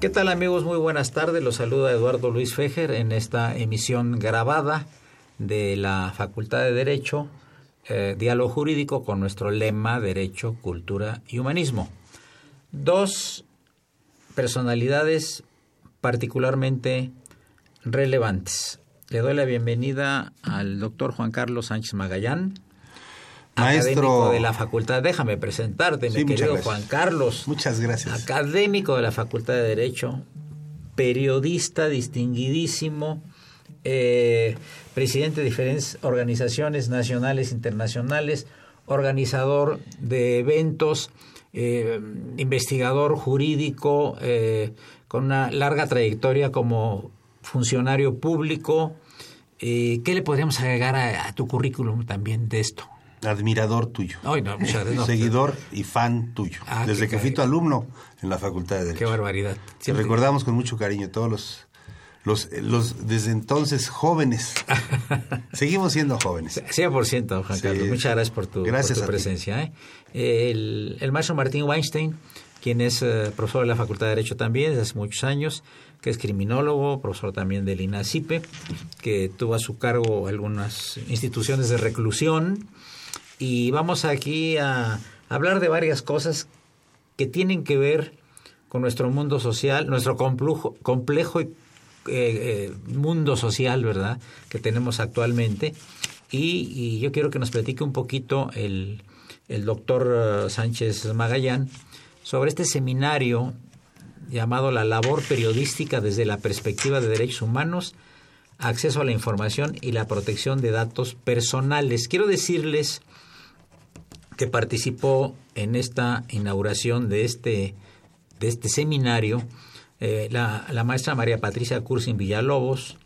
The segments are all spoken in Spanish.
¿Qué tal amigos? Muy buenas tardes. Los saluda Eduardo Luis Fejer en esta emisión grabada de la Facultad de Derecho, eh, Diálogo Jurídico con nuestro lema Derecho, Cultura y Humanismo. Dos personalidades particularmente relevantes. Le doy la bienvenida al doctor Juan Carlos Sánchez Magallán, Académico de la facultad, déjame presentarte, mi querido Juan Carlos. Muchas gracias. Académico de la Facultad de Derecho, periodista distinguidísimo, eh, presidente de diferentes organizaciones nacionales, internacionales, organizador de eventos, eh, investigador jurídico, eh, con una larga trayectoria como funcionario público. ¿Qué le podríamos agregar a tu currículum también de esto? Admirador tuyo. Seguidor y fan tuyo. Ah, desde que fui tu alumno en la Facultad de Derecho. Qué barbaridad. Te recordamos con mucho cariño todos los, los, los desde entonces jóvenes. Seguimos siendo jóvenes. 100%, Juan Carlos. Muchas gracias por tu, presencia. ¿eh? El, el, maestro Martín Weinstein, quien es eh, profesor de la Facultad de Derecho también desde hace muchos años, que es criminólogo, profesor también del INACIPE, que tuvo a su cargo algunas instituciones de reclusión y vamos aquí a hablar de varias cosas que tienen que ver con nuestro mundo social, nuestro complejo, eh, eh, mundo social, ¿verdad?, que tenemos actualmente. Y, yo quiero que nos platique un poquito el, el doctor eh, Sánchez Magallán sobre este seminario llamado La labor periodística desde la perspectiva de derechos humanos, acceso a la información y la protección de datos personales. Quiero decirles que participó en esta inauguración de este, de este seminario, eh, la, la, maestra María Patricia Cursin Villalobos,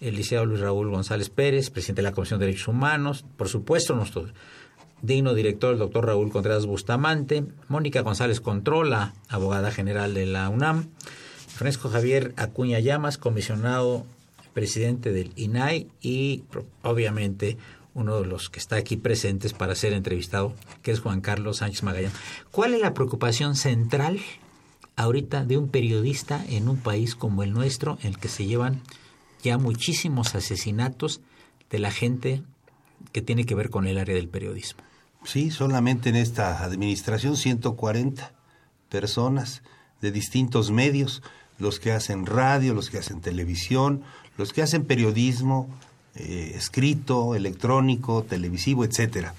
el liceo Luis Raúl González Pérez, presidente de la Comisión de Derechos Humanos, por supuesto nuestro digno director, el doctor Raúl Contreras Bustamante, Mónica González Controla, abogada general de la UNAM, Francisco Javier Acuña Llamas, comisionado presidente del INAI y obviamente uno de los que está aquí presentes para ser entrevistado, que es Juan Carlos Sánchez Magallán. ¿Cuál es la preocupación central ahorita de un periodista en un país como el nuestro, en el que se llevan ya muchísimos asesinatos de la gente que tiene que ver con el área del periodismo? Sí, solamente en esta administración 140 personas de distintos medios, los que hacen radio, los que hacen televisión, los que hacen periodismo, eh, escrito, electrónico, televisivo, etcétera.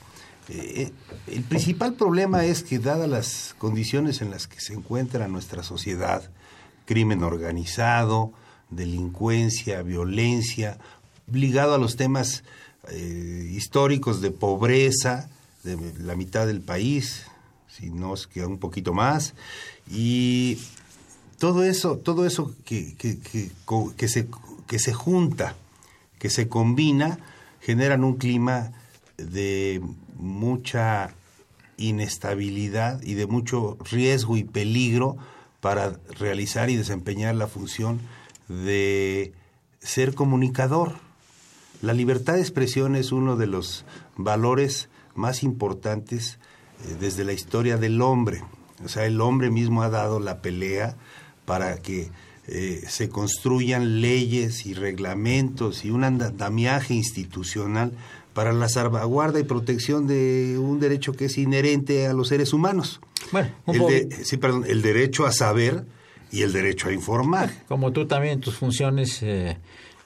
Eh, el principal problema es que dadas las condiciones en las que se encuentra nuestra sociedad, crimen organizado, delincuencia, violencia, ligado a los temas eh, históricos de pobreza, de la mitad del país, si no es que un poquito más, y todo eso, todo eso que, que, se, que se junta, que se combina, generan un clima de mucha inestabilidad y de mucho riesgo y peligro para realizar y desempeñar la función de ser comunicador. La libertad de expresión es uno de los valores más importantes eh, desde la historia del hombre. O sea, el hombre mismo ha dado la pelea para que eh, se construyan leyes y reglamentos y un andamiaje institucional para la salvaguarda y protección de un derecho que es inherente a los seres humanos. Bueno, el sí, perdón, el derecho a saber y el derecho a informar. Como tú también, tus funciones eh,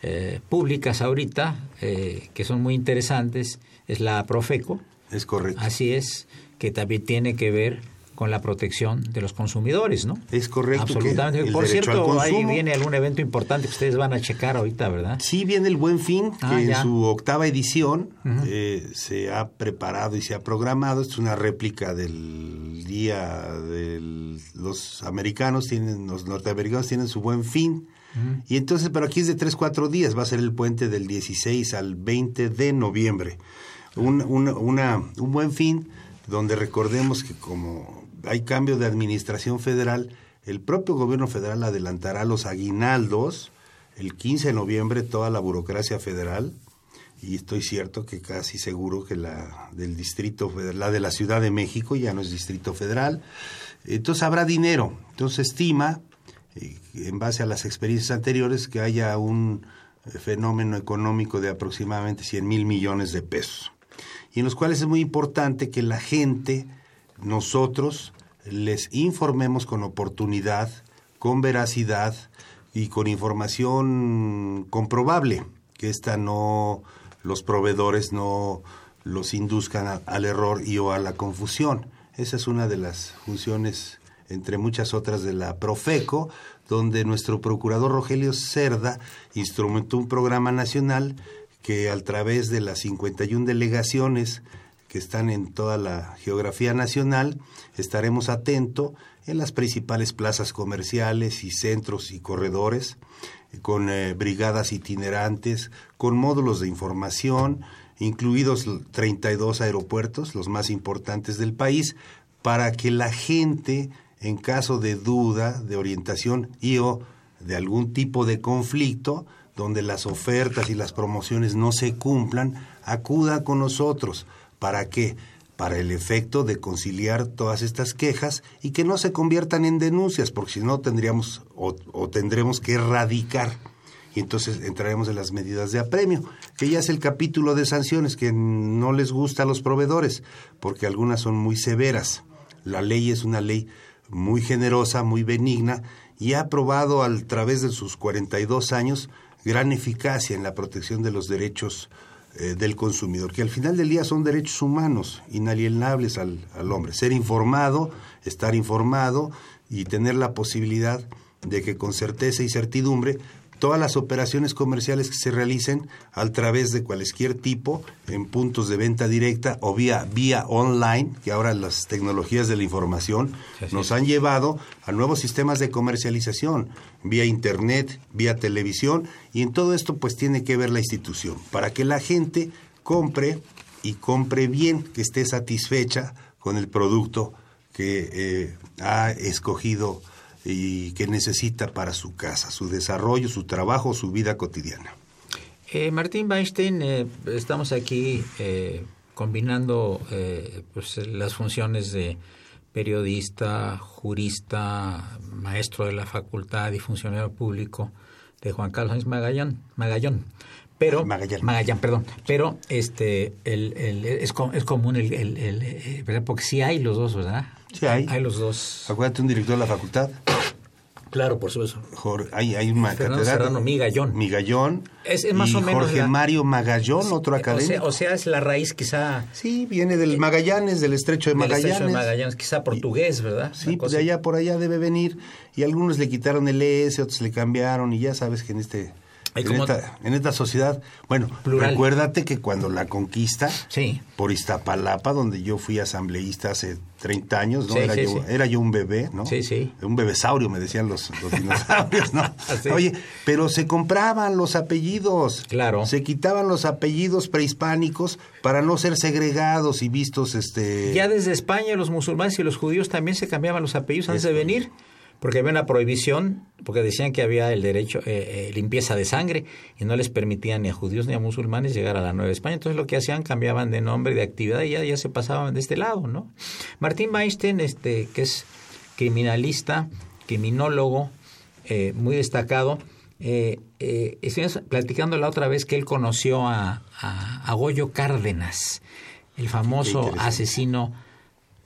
eh, públicas ahorita, que son muy interesantes, es la Profeco. Es correcto. Así es, que también tiene que ver con la protección de los consumidores, ¿no? Es correcto. Absolutamente. Por cierto, ahí viene algún evento importante que ustedes van a checar ahorita, ¿verdad? Sí, viene el Buen Fin, ah, que en su octava edición eh, se ha preparado y se ha programado. Es una réplica del día de los americanos, tienen los norteamericanos tienen su Buen Fin. Y entonces, pero aquí es de tres, cuatro días, va a ser el puente del 16 al 20 de noviembre. Un, una, un buen fin donde recordemos que como hay cambio de administración federal, el propio gobierno federal adelantará los aguinaldos el 15 de noviembre toda la burocracia federal y estoy cierto que casi seguro que la del distrito federal, la de la Ciudad de México ya no es distrito federal. Entonces habrá dinero. Entonces estima eh, en base a las experiencias anteriores que haya un eh, fenómeno económico de aproximadamente 100 mil millones de pesos y en los cuales es muy importante que la gente nosotros les informemos con oportunidad, con veracidad y con información comprobable, que esta no los proveedores no los induzcan al error y o a la confusión. Esa es una de las funciones, entre muchas otras, de la Profeco, donde nuestro procurador Rogelio Cerda instrumentó un programa nacional que a través de las 51 delegaciones están en toda la geografía nacional, estaremos atentos en las principales plazas comerciales y centros y corredores, con eh, brigadas itinerantes, con módulos de información, incluidos 32 aeropuertos, los más importantes del país, para que la gente, en caso de duda, de orientación y o de algún tipo de conflicto, donde las ofertas y las promociones no se cumplan, acuda con nosotros ¿Para qué? Para el efecto de conciliar todas estas quejas y que no se conviertan en denuncias, porque si no tendríamos o, tendremos que erradicar y entonces entraremos en las medidas de apremio, que ya es el capítulo de sanciones que no les gusta a los proveedores, porque algunas son muy severas. La ley es una ley muy generosa, muy benigna, y ha probado a través de sus 42 años gran eficacia en la protección de los derechos eh, del consumidor, que al final del día son derechos humanos inalienables al, al hombre. Ser informado, estar informado y tener la posibilidad de que con certeza y certidumbre todas las operaciones comerciales que se realicen a través de cualquier tipo en puntos de venta directa o vía vía online, que ahora las tecnologías de la información nos han llevado a nuevos sistemas de comercialización, vía internet, vía televisión y en todo esto pues tiene que ver la institución para que la gente compre y compre bien, que esté satisfecha con el producto que eh, ha escogido y que necesita para su casa, su desarrollo, su trabajo, su vida cotidiana. Eh, Martín Weinstein, eh, estamos aquí eh, combinando pues, las funciones de periodista, jurista, maestro de la facultad y funcionario público de Juan Carlos Magallón. Magallón. Pero, Magallán. Magallán, perdón. Pero este, el, el, es, es común, el, el, porque sí hay los dos, ¿verdad? Sí hay. Hay los dos. Acuérdate, un director de la facultad. Claro, por supuesto. hay, hay un Fernando Serrano Migallón. Migallón. Es, más o menos. Jorge Mario Magallón, otro académico. O sea, es la raíz quizá. Sí, viene del Magallanes, del estrecho de Magallanes. Del estrecho de Magallanes, quizá portugués, ¿verdad? Sí, pues de allá por allá debe venir. Y algunos le quitaron el S, otros le cambiaron, y ya sabes que en este en, esta, sociedad, bueno, recuérdate que cuando la conquista, por Iztapalapa, donde yo fui asambleísta hace 30 años, ¿no? era, yo, era, yo, un bebé, ¿no? Sí, sí. Un bebesaurio, me decían los, dinosaurios, ¿no? Oye, pero se compraban los apellidos. Claro. Se quitaban los apellidos prehispánicos para no ser segregados y vistos, este... Ya desde España los musulmanes y los judíos también se cambiaban los apellidos antes de venir porque había una prohibición, porque decían que había el derecho, eh, eh, limpieza de sangre, y no les permitían ni a judíos ni a musulmanes llegar a la Nueva España. Entonces lo que hacían, cambiaban de nombre, de actividad, y ya, ya se pasaban de este lado, ¿no? Martín Weinstein, este, que es criminalista, criminólogo, eh, muy destacado, eh, estuvimos platicando la otra vez que él conoció a, a, a Goyo Cárdenas, el famoso asesino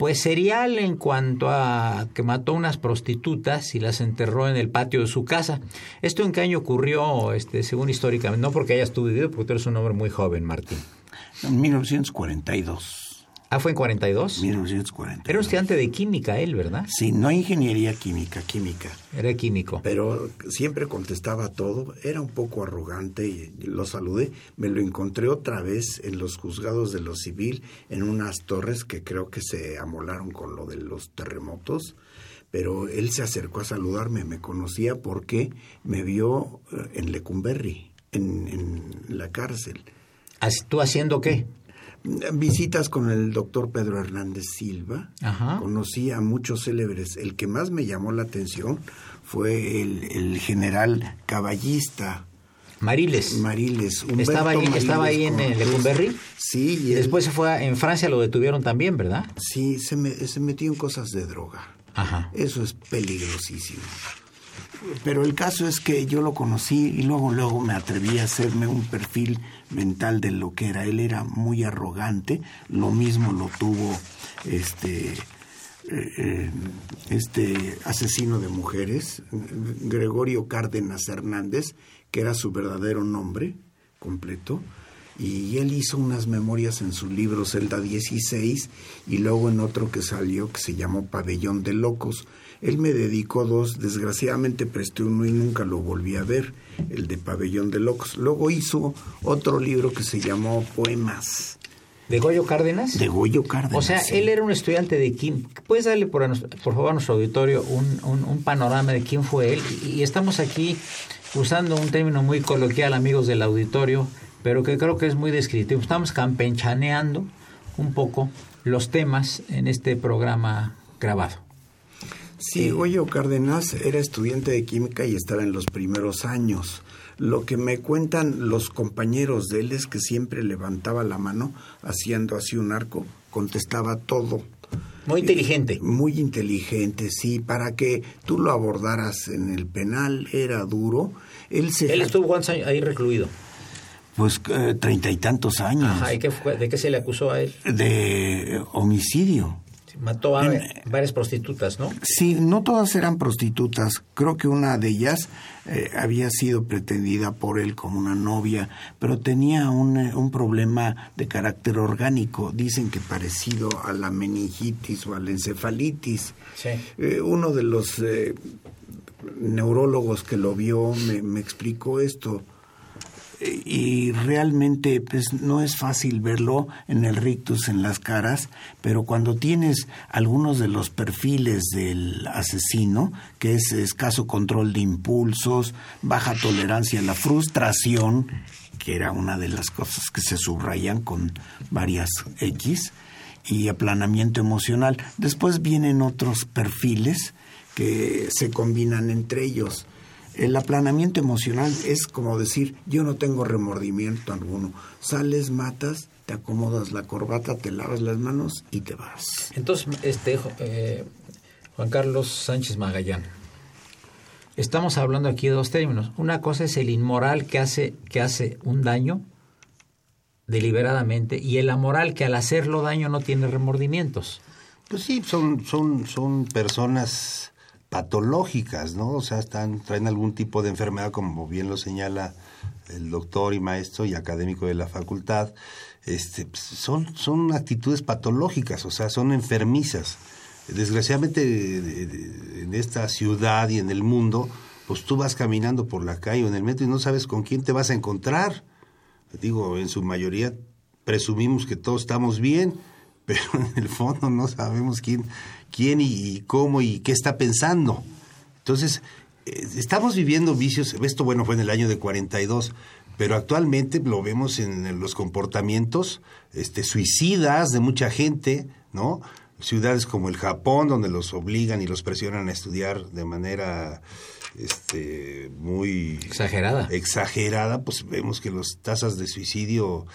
pues serial en cuanto a que mató unas prostitutas y las enterró en el patio de su casa. ¿Esto en qué año ocurrió, este, según históricamente? No porque hayas tú porque tú eres un hombre muy joven, Martín. En 1942. Ah, fue en 42. 1942. Era estudiante de química él, ¿verdad? Sí, no ingeniería química, química. Era químico. Pero siempre contestaba todo, era un poco arrogante y lo saludé. Me lo encontré otra vez en los juzgados de lo civil, en unas torres que creo que se amolaron con lo de los terremotos. Pero él se acercó a saludarme, me conocía porque me vio eh, en Lecumberri, en, en la cárcel. ¿Tú haciendo qué? Visitas con el doctor Pedro Hernández Silva. Conocí a muchos célebres. El que más me llamó la atención fue el, general caballista. Mariles. Mariles. estaba ahí, estaba ahí en Lecumberri. Sí. Y, después se fue en Francia, lo detuvieron también, ¿verdad? Sí, se, me, se metió en cosas de droga. Ajá. Eso es peligrosísimo. Pero el caso es que yo lo conocí y luego, luego me atreví a hacerme un perfil mental de lo que era. Él era muy arrogante, lo mismo lo tuvo este, eh, eh, este asesino de mujeres, Gregorio Cárdenas Hernández, que era su verdadero nombre completo. Y él hizo unas memorias en su libro Celda 16 y luego en otro que salió que se llamó Pabellón de Locos. Él me dedicó dos, desgraciadamente presté uno y nunca lo volví a ver, el de Pabellón de Locos. Luego hizo otro libro que se llamó Poemas. ¿De Goyo Cárdenas? De Goyo Cárdenas. O sea, él era un estudiante de Kim. ¿Puedes darle por, por favor a nuestro auditorio un, un, panorama de quién fue él? Y, estamos aquí usando un término muy coloquial, amigos del auditorio, pero que creo que es muy descriptivo. Estamos campechaneando un poco los temas en este programa grabado. Sí, Goyo Cárdenas era estudiante de química y estaba en los primeros años. Lo que me cuentan los compañeros de él es que siempre levantaba la mano haciendo así un arco, contestaba todo. Muy inteligente. muy inteligente, sí. Para que tú lo abordaras en el penal era duro. Él, se ¿Él estuvo cuántos años ahí recluido? Pues eh, treinta y tantos años. Ajá, ¿y qué ¿de qué se le acusó a él? De homicidio. Mató a varias prostitutas, ¿no? Sí, no todas eran prostitutas. Creo que una de ellas eh, había sido pretendida por él como una novia, pero tenía un, eh, un, problema de carácter orgánico. Dicen que parecido a la meningitis o a la encefalitis. Sí. Eh, uno de los neurólogos que lo vio me, me explicó esto y realmente pues no es fácil verlo en el rictus en las caras, pero cuando tienes algunos de los perfiles del asesino, que es escaso control de impulsos, baja tolerancia a la frustración, que era una de las cosas que se subrayan con varias X, y aplanamiento emocional. Después vienen otros perfiles que se combinan entre ellos el aplanamiento emocional es como decir, yo no tengo remordimiento alguno. Sales, matas, te acomodas la corbata, te lavas las manos y te vas. Entonces, este eh, Juan Carlos Sánchez Magallán, estamos hablando aquí de dos términos. Una cosa es el inmoral que hace, que hace un daño deliberadamente y el amoral que al hacerlo daño no tiene remordimientos. Pues sí, son, son, son personas patológicas, ¿no? O sea, están, traen algún tipo de enfermedad, como bien lo señala el doctor y maestro y académico de la facultad, este, pues, son, son actitudes patológicas, o sea, son enfermizas. Desgraciadamente en esta ciudad y en el mundo, pues tú vas caminando por la calle o en el metro y no sabes con quién te vas a encontrar. Digo, en su mayoría presumimos que todos estamos bien, pero en el fondo no sabemos quién, quién y, cómo y qué está pensando. Entonces, eh, estamos viviendo vicios, esto bueno fue en el año de 42, pero actualmente lo vemos en los comportamientos este, suicidas de mucha gente, ¿no? Ciudades como el Japón, donde los obligan y los presionan a estudiar de manera este, muy exagerada. exagerada, pues vemos que las tasas de suicidio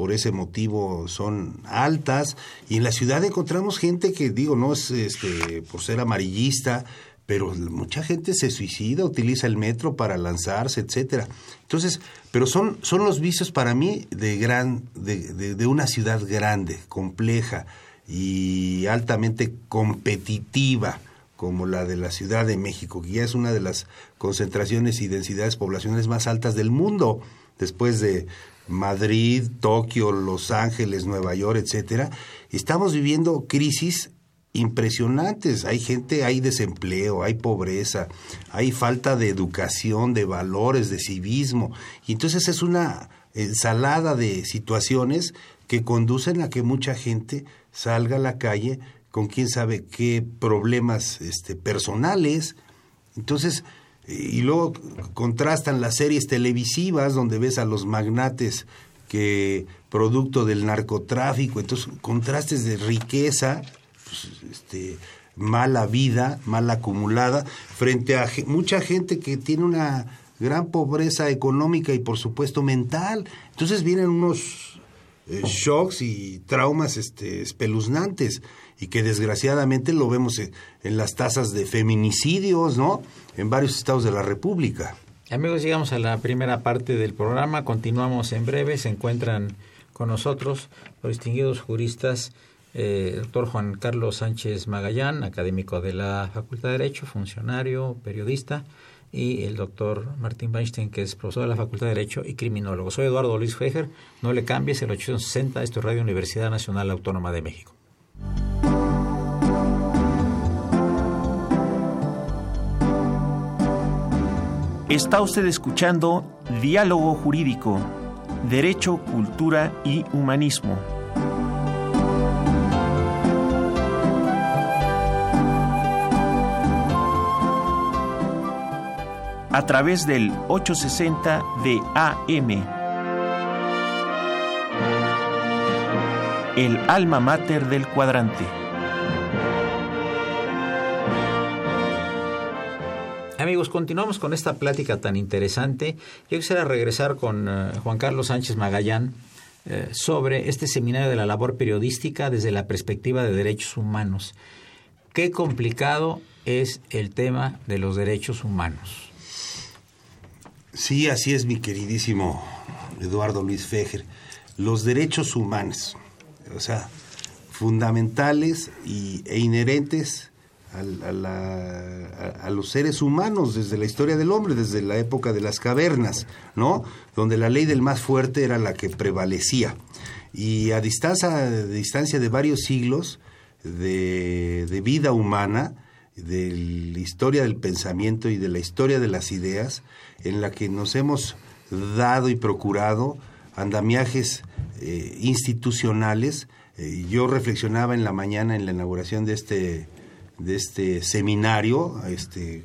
por ese motivo son altas y en la ciudad encontramos gente que digo no es este por ser amarillista pero mucha gente se suicida, utiliza el metro para lanzarse, etcétera. Entonces, pero son, son los vicios para mí de gran, de, de, una ciudad grande, compleja y altamente competitiva como la de la Ciudad de México, que ya es una de las concentraciones y densidades poblacionales más altas del mundo, después de Madrid, Tokio, Los Ángeles, Nueva York, etcétera. Estamos viviendo crisis impresionantes. Hay gente, hay desempleo, hay pobreza, hay falta de educación, de valores, de civismo. Y entonces es una ensalada de situaciones que conducen a que mucha gente salga a la calle con quién sabe qué problemas este, personales. Entonces, y luego contrastan las series televisivas donde ves a los magnates que producto del narcotráfico, entonces contrastes de riqueza pues, este, mala vida, mal acumulada, frente a mucha gente que tiene una gran pobreza económica y por supuesto mental. Entonces vienen unos eh, shocks y traumas este, espeluznantes y que desgraciadamente lo vemos en, las tasas de feminicidios, ¿no? En varios estados de la República. Amigos, llegamos a la primera parte del programa. Continuamos en breve. Se encuentran con nosotros los distinguidos juristas eh, doctor Juan Carlos Sánchez Magallán, académico de la Facultad de Derecho, funcionario, periodista, y el doctor Martín Weinstein, que es profesor de la Facultad de Derecho y criminólogo. Soy Eduardo Luis Fejer, no le cambies, el 860, esto es Radio Universidad Nacional Autónoma de México. Está usted escuchando Diálogo Jurídico, Derecho, Cultura y Humanismo a través del 860 de AM. El alma mater del cuadrante. Amigos, continuamos con esta plática tan interesante. Yo quisiera regresar con eh, Juan Carlos Sánchez Magallán eh, sobre este seminario de la labor periodística desde la perspectiva de derechos humanos. Qué complicado es el tema de los derechos humanos. Sí, así es, mi queridísimo Eduardo Luis Fejer. Los derechos humanos, o sea, fundamentales y, e inherentes a, los seres humanos desde la historia del hombre, desde la época de las cavernas, ¿no? Donde la ley del más fuerte era la que prevalecía. Y a distancia, de, distancia de varios siglos de vida humana, de la historia del pensamiento y de la historia de las ideas, en la que nos hemos dado y procurado andamiajes eh, institucionales. Eh, yo reflexionaba en la mañana en la inauguración de este, de este seminario, este,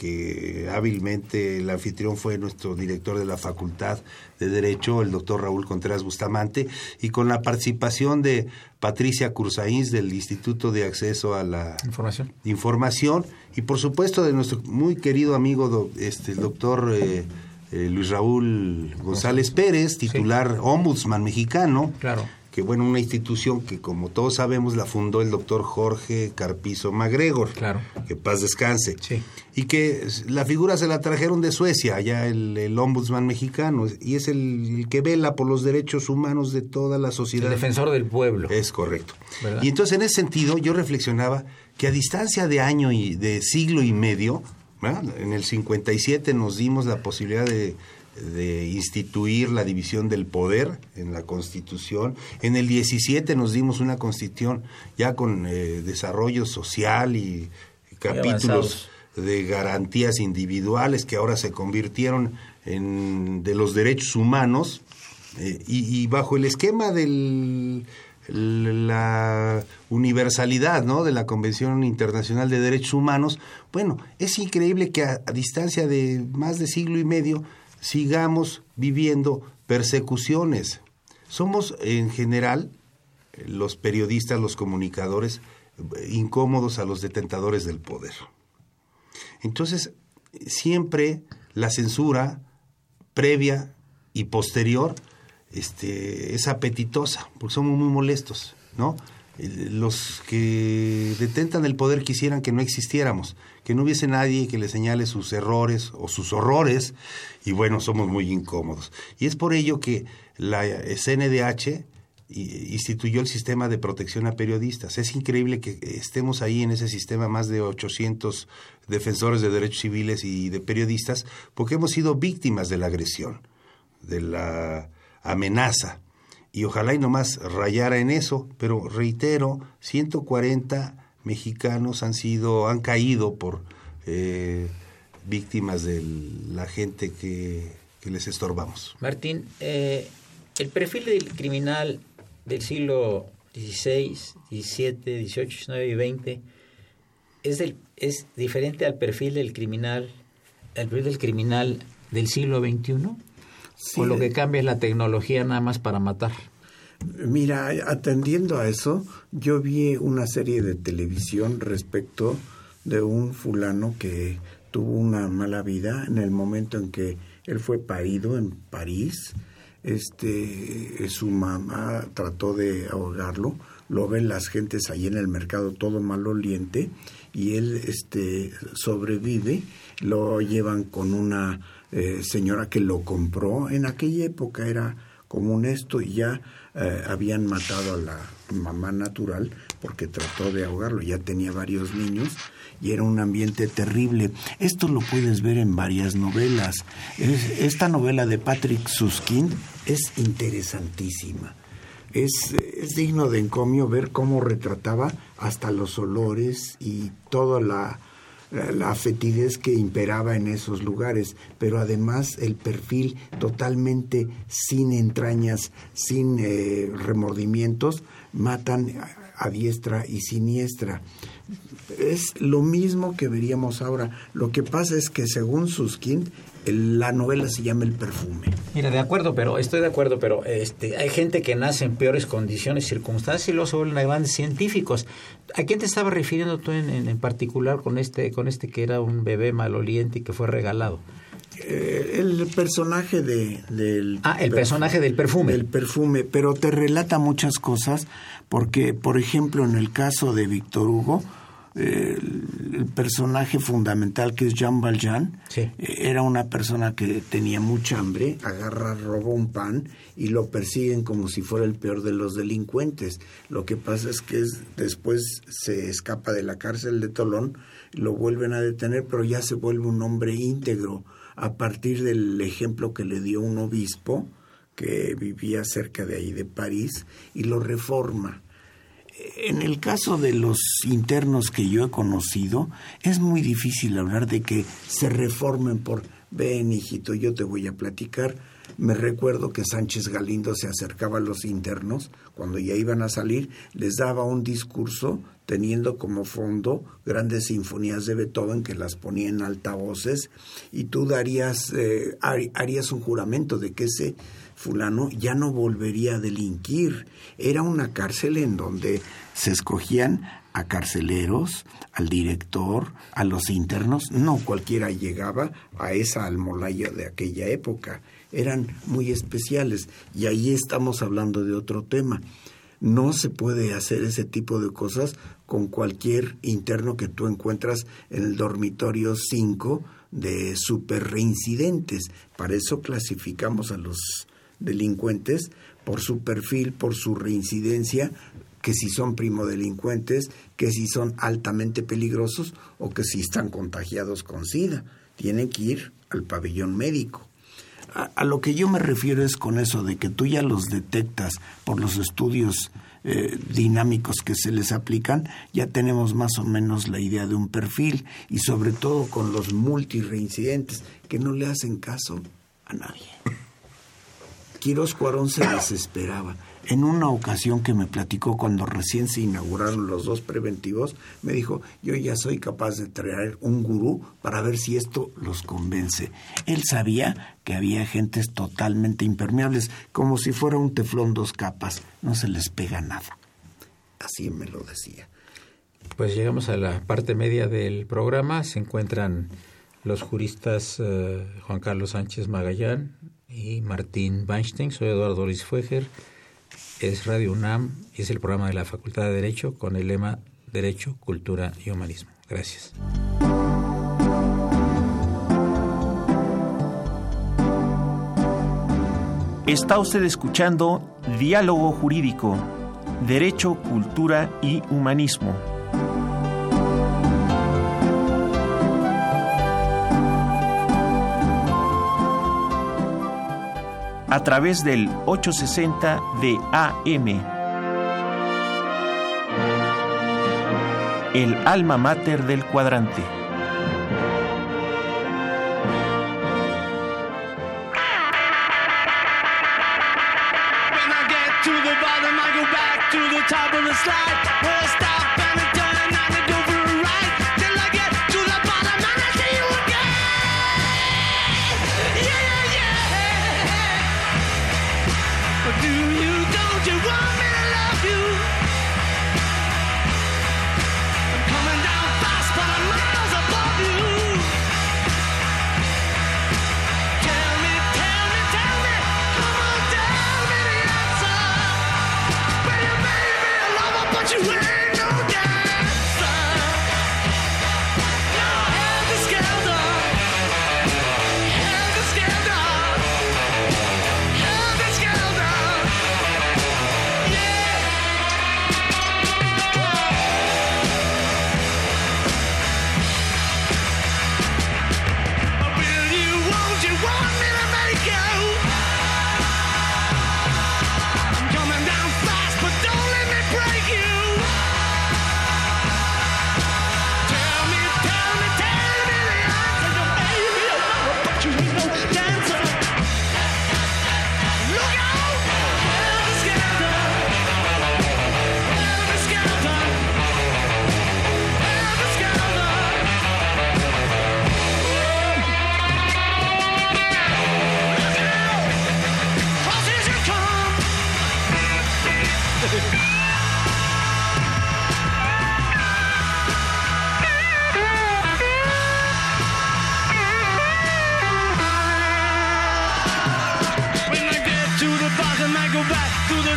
que hábilmente el anfitrión fue nuestro director de la Facultad de Derecho, el doctor Raúl Contreras Bustamante, y con la participación de Patricia Cursaíns del Instituto de Acceso a la Información, Información y por supuesto de nuestro muy querido amigo este, el doctor eh, eh, Luis Raúl González Pérez, titular ombudsman mexicano. Claro que bueno, una institución que como todos sabemos la fundó el doctor Jorge Carpizo MacGregor, claro. que paz descanse, sí. y que la figura se la trajeron de Suecia, allá el, ombudsman mexicano, y es el, que vela por los derechos humanos de toda la sociedad. El defensor del pueblo. Es correcto. Y entonces en ese sentido yo reflexionaba que a distancia de año y de siglo y medio, en el 57 nos dimos la posibilidad de de instituir la división del poder en la Constitución. En el 17 nos dimos una Constitución ya con eh, desarrollo social y capítulos de garantías individuales que ahora se convirtieron en de los derechos humanos eh, y, bajo el esquema de la universalidad ¿no? de la Convención Internacional de Derechos Humanos, bueno, es increíble que a, distancia de más de siglo y medio sigamos viviendo persecuciones. Somos en general los periodistas, los comunicadores, incómodos a los detentadores del poder. Entonces, siempre la censura previa y posterior este, es apetitosa, porque somos muy molestos, ¿no? Los que detentan el poder quisieran que no existiéramos, que no hubiese nadie que le señale sus errores o sus horrores, y bueno, somos muy incómodos. Y es por ello que la CNDH instituyó el sistema de protección a periodistas. Es increíble que estemos ahí en ese sistema más de 800 defensores de derechos civiles y de periodistas, porque hemos sido víctimas de la agresión, de la amenaza. Y ojalá y nomás rayara en eso, pero reitero, 140 mexicanos han sido, han caído por eh, víctimas de la gente que, les estorbamos. Martín, eh, el perfil del criminal del siglo XVI, XVII, XVIII, XIX y XX es, es diferente al perfil del criminal, el perfil del criminal del siglo XXI, o lo que cambia es la tecnología nada más para matar. Mira, atendiendo a eso, yo vi una serie de televisión respecto de un fulano que tuvo una mala vida en el momento en que él fue parido en París. Este su mamá trató de ahogarlo. Lo ven las gentes ahí en el mercado todo maloliente y él este sobrevive. Lo llevan con una eh, señora que lo compró en aquella época era común esto y ya eh, habían matado a la mamá natural porque trató de ahogarlo ya tenía varios niños y era un ambiente terrible. Esto lo puedes ver en varias novelas. esta novela de Patrick Susskind es interesantísima. Es, es, digno de encomio ver cómo retrataba hasta los olores y toda la, la fetidez que imperaba en esos lugares, pero además el perfil totalmente sin entrañas, sin eh, remordimientos, matan a diestra y siniestra es lo mismo que veríamos ahora. Lo que pasa es que según Susskind, la novela se llama El perfume. Mira, de acuerdo, pero estoy de acuerdo, pero este, hay gente que nace en peores condiciones, circunstancias y luego se vuelven grandes científicos. ¿A quién te estaba refiriendo tú en, en, particular con este, con este que era un bebé maloliente y que fue regalado? Eh, el personaje de, del... Ah, el personaje del perfume. El perfume, pero te relata muchas cosas porque, por ejemplo, en el caso de Víctor Hugo, el, personaje fundamental que es Jean Valjean eh, era una persona que tenía mucha hambre, agarra, roba un pan y lo persiguen como si fuera el peor de los delincuentes. Lo que pasa es que después se escapa de la cárcel de Tolón, lo vuelven a detener, pero ya se vuelve un hombre íntegro. A partir del ejemplo que le dio un obispo que vivía cerca de ahí de París y lo reforma en el caso de los internos que yo he conocido, es muy difícil hablar de que se reformen por, ven hijito, yo te voy a platicar. Me recuerdo que Sánchez Galindo se acercaba a los internos, cuando ya iban a salir, les daba un discurso teniendo como fondo grandes sinfonías de Beethoven que las ponía en altavoces y tú darías, eh, harías un juramento de que ese fulano ya no volvería a delinquir. Era una cárcel en donde se escogían a carceleros, al director, a los internos. No cualquiera llegaba a esa almolaya de aquella época. Eran muy especiales. Y ahí estamos hablando de otro tema. No se puede hacer ese tipo de cosas con cualquier interno que tú encuentras en el dormitorio 5 de super reincidentes. Para eso clasificamos a los delincuentes por su perfil, por su reincidencia, que si son primodelincuentes, que si son altamente peligrosos o que si están contagiados con SIDA. Tienen que ir al pabellón médico. A, lo que yo me refiero es con eso de que tú ya los detectas por los estudios eh, dinámicos que se les aplican, ya tenemos más o menos la idea de un perfil y sobre todo con los multireincidentes que no le hacen caso a nadie. Quirós Cuarón se desesperaba. En una ocasión que me platicó cuando recién se inauguraron los dos preventivos, me dijo, yo ya soy capaz de traer un gurú para ver si esto los convence. Él sabía que había gentes totalmente impermeables, como si fuera un teflón dos capas, no se les pega nada. Así me lo decía. Pues llegamos a la parte media del programa, se encuentran los juristas eh, Juan Carlos Sánchez Magallán, y Martín Weinstein. Soy Eduardo Luis Fueger. Es Radio UNAM y es el programa de la Facultad de Derecho con el lema Derecho, Cultura y Humanismo. Gracias. Está usted escuchando Diálogo Jurídico, Derecho, Cultura y Humanismo. A través del 860 de AM. El alma mater del cuadrante.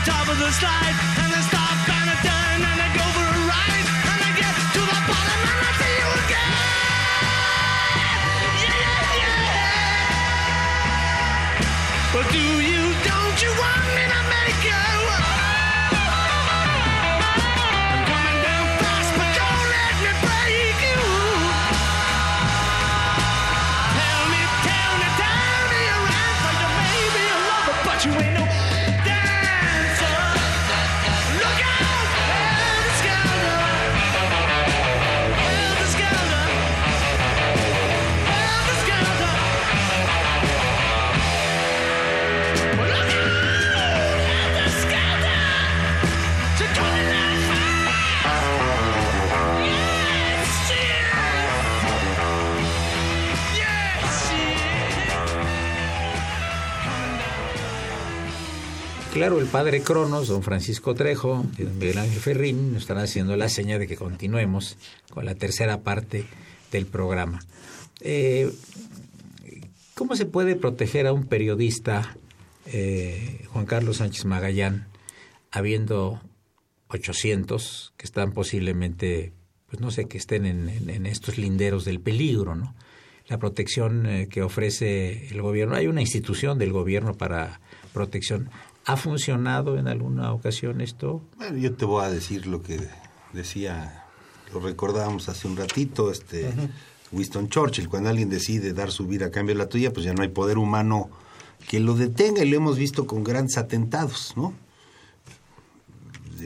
top of the slide. Claro, el padre Cronos, don Francisco Trejo Miguel Ángel Ferrín nos están haciendo la seña de que continuemos con la tercera parte del programa. Eh, ¿Cómo se puede proteger a un periodista, eh, Juan Carlos Sánchez Magallán, habiendo 800 que están posiblemente, pues no sé, que estén en, estos linderos del peligro, ¿no? La protección eh, que ofrece el gobierno. Hay una institución del gobierno para protección. ¿Ha funcionado en alguna ocasión esto? Bueno, yo te voy a decir lo que decía, lo recordábamos hace un ratito, este Winston Churchill, cuando alguien decide dar su vida a cambio de la tuya, pues ya no hay poder humano que lo detenga y lo hemos visto con grandes atentados, ¿no?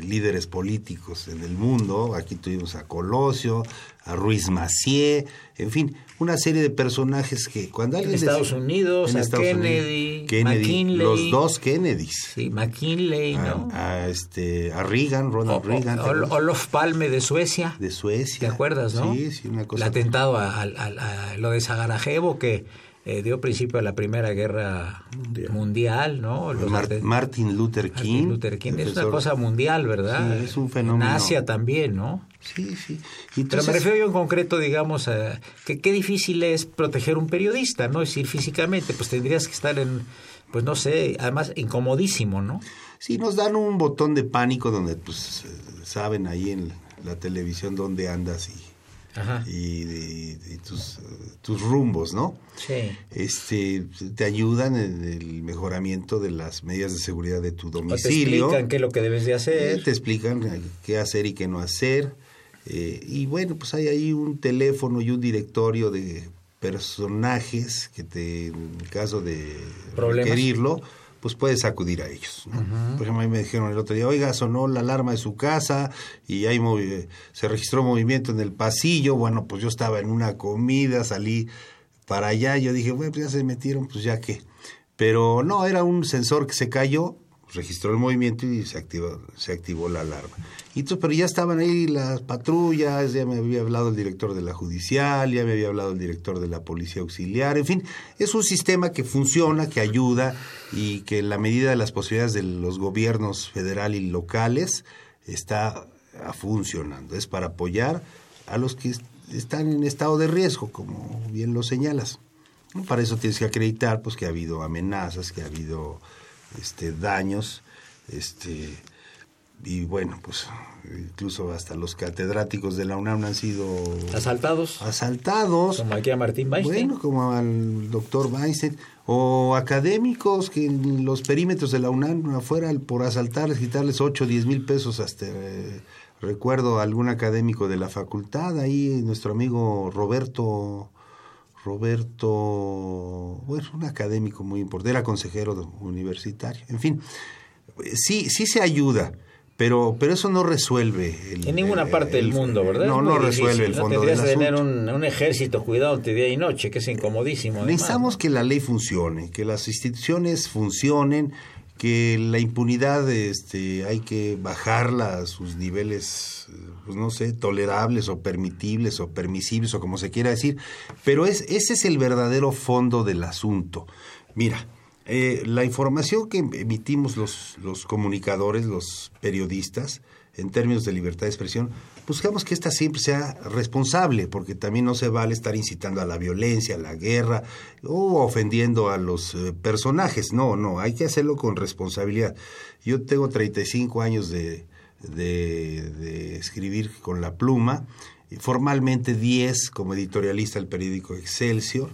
Líderes políticos en el mundo. Aquí tuvimos a Colosio, a Ruiz Macié, en fin, una serie de personajes que cuando alguien... En Estados Unidos, a Kennedy, McKinley. Los dos Kennedys. Sí, McKinley, ¿no? A, este, a Reagan, Ronald Reagan. Olof Palme de Suecia. De Suecia. ¿Te acuerdas, no? Sí, sí, una cosa... El atentado a, lo de Sagarajevo que eh, dio principio a la Primera Guerra Mundial, ¿no? Martin Luther King. Martin Luther King. Es una cosa mundial, ¿verdad? Sí, es un fenómeno. En Asia también, ¿no? Sí, sí. Pero me refiero yo en concreto, digamos, a que qué difícil es proteger un periodista, ¿no? Es decir, físicamente, pues tendrías que estar en, pues no sé, además incomodísimo, ¿no? Sí, nos dan un botón de pánico donde, pues, saben ahí en la televisión dónde andas y y, tus, tus, rumbos, ¿no? Sí. Este, te ayudan en el mejoramiento de las medidas de seguridad de tu domicilio. te explican qué es lo que debes de hacer. te explican qué hacer y qué no hacer. Eh, y bueno, pues hay ahí un teléfono y un directorio de personajes que te, en caso de requerirlo, pues puedes acudir a ellos. Por ejemplo, a mí me dijeron el otro día, oiga, sonó la alarma de su casa y ahí se registró movimiento en el pasillo. Bueno, pues yo estaba en una comida, salí para allá, yo dije, bueno, pues ya se metieron, pues ya que. Pero no, era un sensor que se cayó registró el movimiento y se activó, se activó la alarma. Y entonces, pero ya estaban ahí las patrullas, ya me había hablado el director de la judicial, ya me había hablado el director de la policía auxiliar, en fin, es un sistema que funciona, que ayuda y que en la medida de las posibilidades de los gobiernos federal y locales está funcionando. Es para apoyar a los que están en estado de riesgo, como bien lo señalas. Para eso tienes que acreditar pues que ha habido amenazas, que ha habido este, daños, este, y bueno, pues incluso hasta los catedráticos de la UNAM han sido asaltados. Asaltados. Como aquí a Martín Weinstein. Bueno, como al doctor Weinstein. O académicos que en los perímetros de la UNAM afuera por asaltarles, quitarles 8 o 10 mil pesos hasta... Eh, recuerdo algún académico de la facultad, ahí nuestro amigo Roberto Roberto, bueno, un académico muy importante, era consejero universitario, en fin, sí, sí se ayuda, pero, pero eso no resuelve. en ninguna parte del mundo, ¿verdad? No, no resuelve el fondo del asunto. tener un, un, ejército cuidado día y noche, que es incomodísimo. Necesitamos que la ley funcione, que las instituciones funcionen, que la impunidad este, hay que bajarla a sus niveles, pues no sé, tolerables o permitibles o permisibles o como se quiera decir, pero es, ese es el verdadero fondo del asunto. Mira, eh, la información que emitimos los, los comunicadores, los periodistas, en términos de libertad de expresión, buscamos que ésta siempre sea responsable, porque también no se vale estar incitando a la violencia, a la guerra o ofendiendo a los eh, personajes. No, no, hay que hacerlo con responsabilidad. Yo tengo 35 años de, de, de escribir con la pluma, formalmente 10 como editorialista del periódico Excelsior,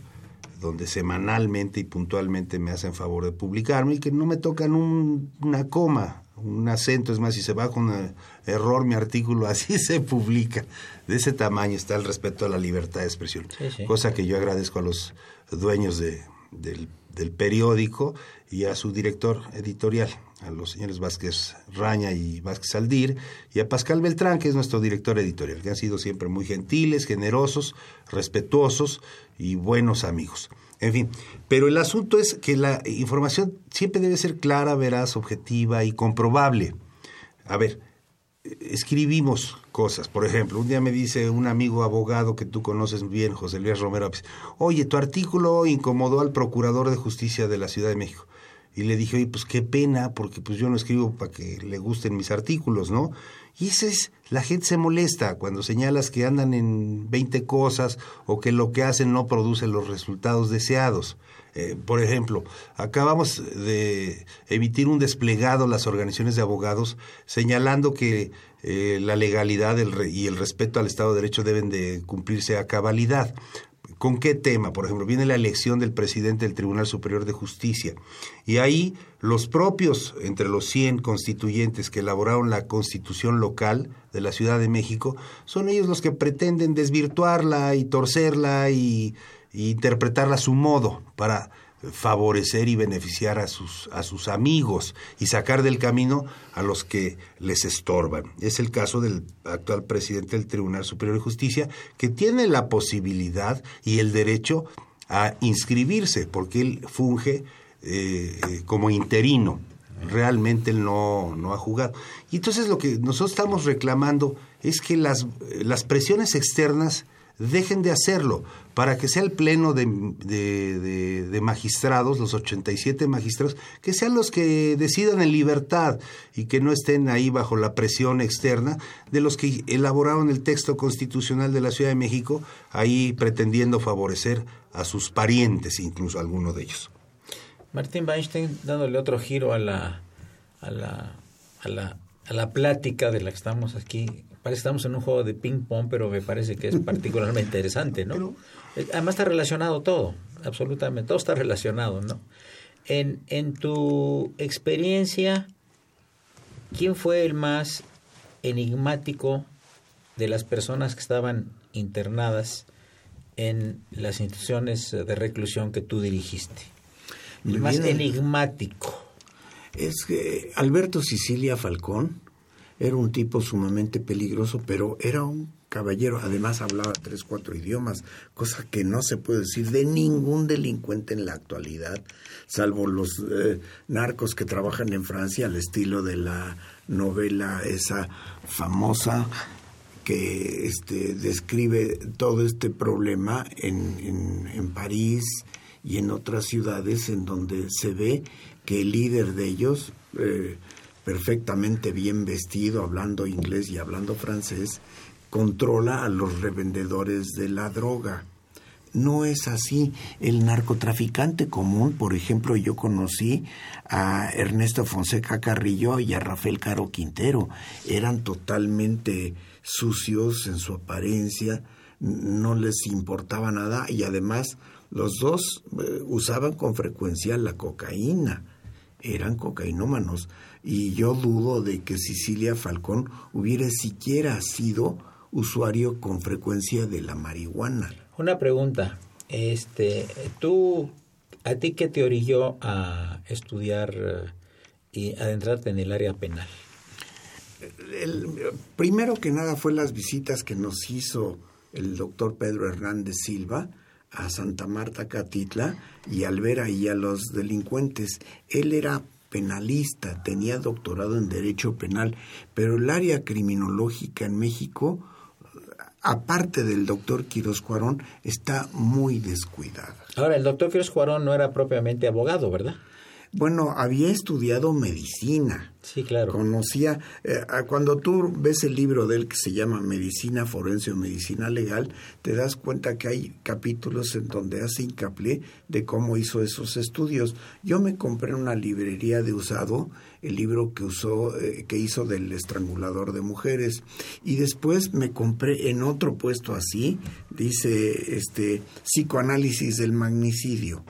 donde semanalmente y puntualmente me hacen favor de publicarme y que no me tocan una coma un acento, es más, si se va con error mi artículo, así se publica. De ese tamaño está el respeto a la libertad de expresión, cosa que yo agradezco a los dueños de, del, del, periódico y a su director editorial, a los señores Vázquez Raña y Vázquez Aldir, y a Pascal Beltrán, que es nuestro director editorial, que han sido siempre muy gentiles, generosos, respetuosos y buenos amigos. En fin, pero el asunto es que la información siempre debe ser clara, veraz, objetiva y comprobable. A ver, escribimos cosas. Por ejemplo, un día me dice un amigo abogado que tú conoces bien, José Luis Romero, oye, tu artículo incomodó al procurador de justicia de la Ciudad de México. Y le dije, oye, pues qué pena, porque pues yo no escribo para que le gusten mis artículos, ¿no? Y eso es, la gente se molesta cuando señalas que andan en 20 cosas o que lo que hacen no produce los resultados deseados. Eh, por ejemplo, acabamos de emitir un desplegado las organizaciones de abogados señalando que eh, la legalidad y el respeto al Estado de Derecho deben de cumplirse a cabalidad. ¿Con qué tema? Por ejemplo, viene la elección del presidente del Tribunal Superior de Justicia. Y ahí los propios, entre los 100 constituyentes que elaboraron la constitución local de la Ciudad de México, son ellos los que pretenden desvirtuarla y torcerla y, interpretarla a su modo para favorecer y beneficiar a sus, a sus amigos y sacar del camino a los que les estorban. Es el caso del actual presidente del Tribunal Superior de Justicia, que tiene la posibilidad y el derecho a inscribirse, porque él funge eh, eh, como interino. Realmente él no, no ha jugado. Y entonces lo que nosotros estamos reclamando es que las, las presiones externas dejen de hacerlo para que sea el pleno de, de, magistrados, los 87 magistrados, que sean los que decidan en libertad y que no estén ahí bajo la presión externa de los que elaboraron el texto constitucional de la Ciudad de México, ahí pretendiendo favorecer a sus parientes, incluso alguno de ellos. Martín Weinstein, dándole otro giro a la, a la, a la, a la plática de la que estamos aquí Parece que estamos en un juego de ping-pong, pero me parece que es particularmente interesante, ¿no? Eh, además está relacionado todo, absolutamente, todo está relacionado, ¿no? En, en tu experiencia, ¿quién fue el más enigmático de las personas que estaban internadas en las instituciones de reclusión que tú dirigiste? El más enigmático. Es que Alberto Sicilia Falcón era un tipo sumamente peligroso, pero era un caballero. Además hablaba tres, cuatro idiomas, cosa que no se puede decir de ningún delincuente en la actualidad, salvo los eh, narcos que trabajan en Francia al estilo de la novela esa famosa que este, describe todo este problema en, en París y en otras ciudades en donde se ve que el líder de ellos, eh, perfectamente bien vestido, hablando inglés y hablando francés, controla a los revendedores de la droga. No es así. El narcotraficante común, por ejemplo, yo conocí a Ernesto Fonseca Carrillo y a Rafael Caro Quintero. Eran totalmente sucios en su apariencia, no les importaba nada y además los dos eh, usaban con frecuencia la cocaína. Eran cocainómanos y yo dudo de que Sicilia Falcón hubiera siquiera sido usuario con frecuencia de la marihuana. Una pregunta, este, tú, ¿a ti qué te orilló a estudiar eh, y adentrarte en el área penal? El, primero que nada fue las visitas que nos hizo el doctor Pedro Hernández Silva a Santa Marta Catitla y al ver ahí a los delincuentes. Él era penalista, tenía doctorado en Derecho Penal, pero el área criminológica en México, aparte del doctor Quiroz Cuarón, está muy descuidada. Ahora, el doctor Quiroz Cuarón no era propiamente abogado, ¿verdad? Bueno, había estudiado medicina. Sí, claro. Conocía, eh, cuando tú ves el libro de él que se llama Medicina Forense o Medicina Legal, te das cuenta que hay capítulos en donde hace hincapié de cómo hizo esos estudios. Yo me compré en una librería de usado el libro que usó, eh, que hizo del estrangulador de mujeres. Y después me compré en otro puesto así, dice este psicoanálisis del magnicidio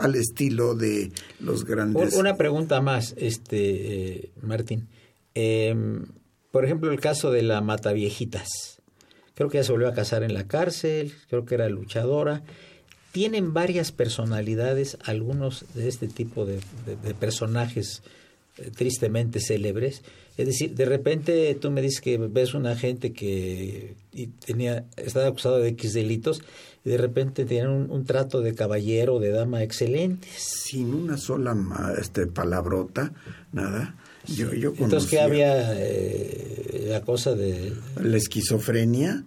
al estilo de los grandes. Una pregunta más, este eh, Martín. Em, por ejemplo, el caso de la Mata Viejitas. Creo que ella se volvió a casar en la cárcel, creo que era luchadora. Tienen varias personalidades, algunos de este tipo de, personajes eh, tristemente célebres. Es decir, de repente tú me dices que ves una gente que tenía, estaba acusado de X delitos y de repente tienen un, trato de caballero, de dama excelente. Sin una sola este, palabrota, nada. Yo, yo Entonces, ¿qué había eh, la cosa de...? La esquizofrenia.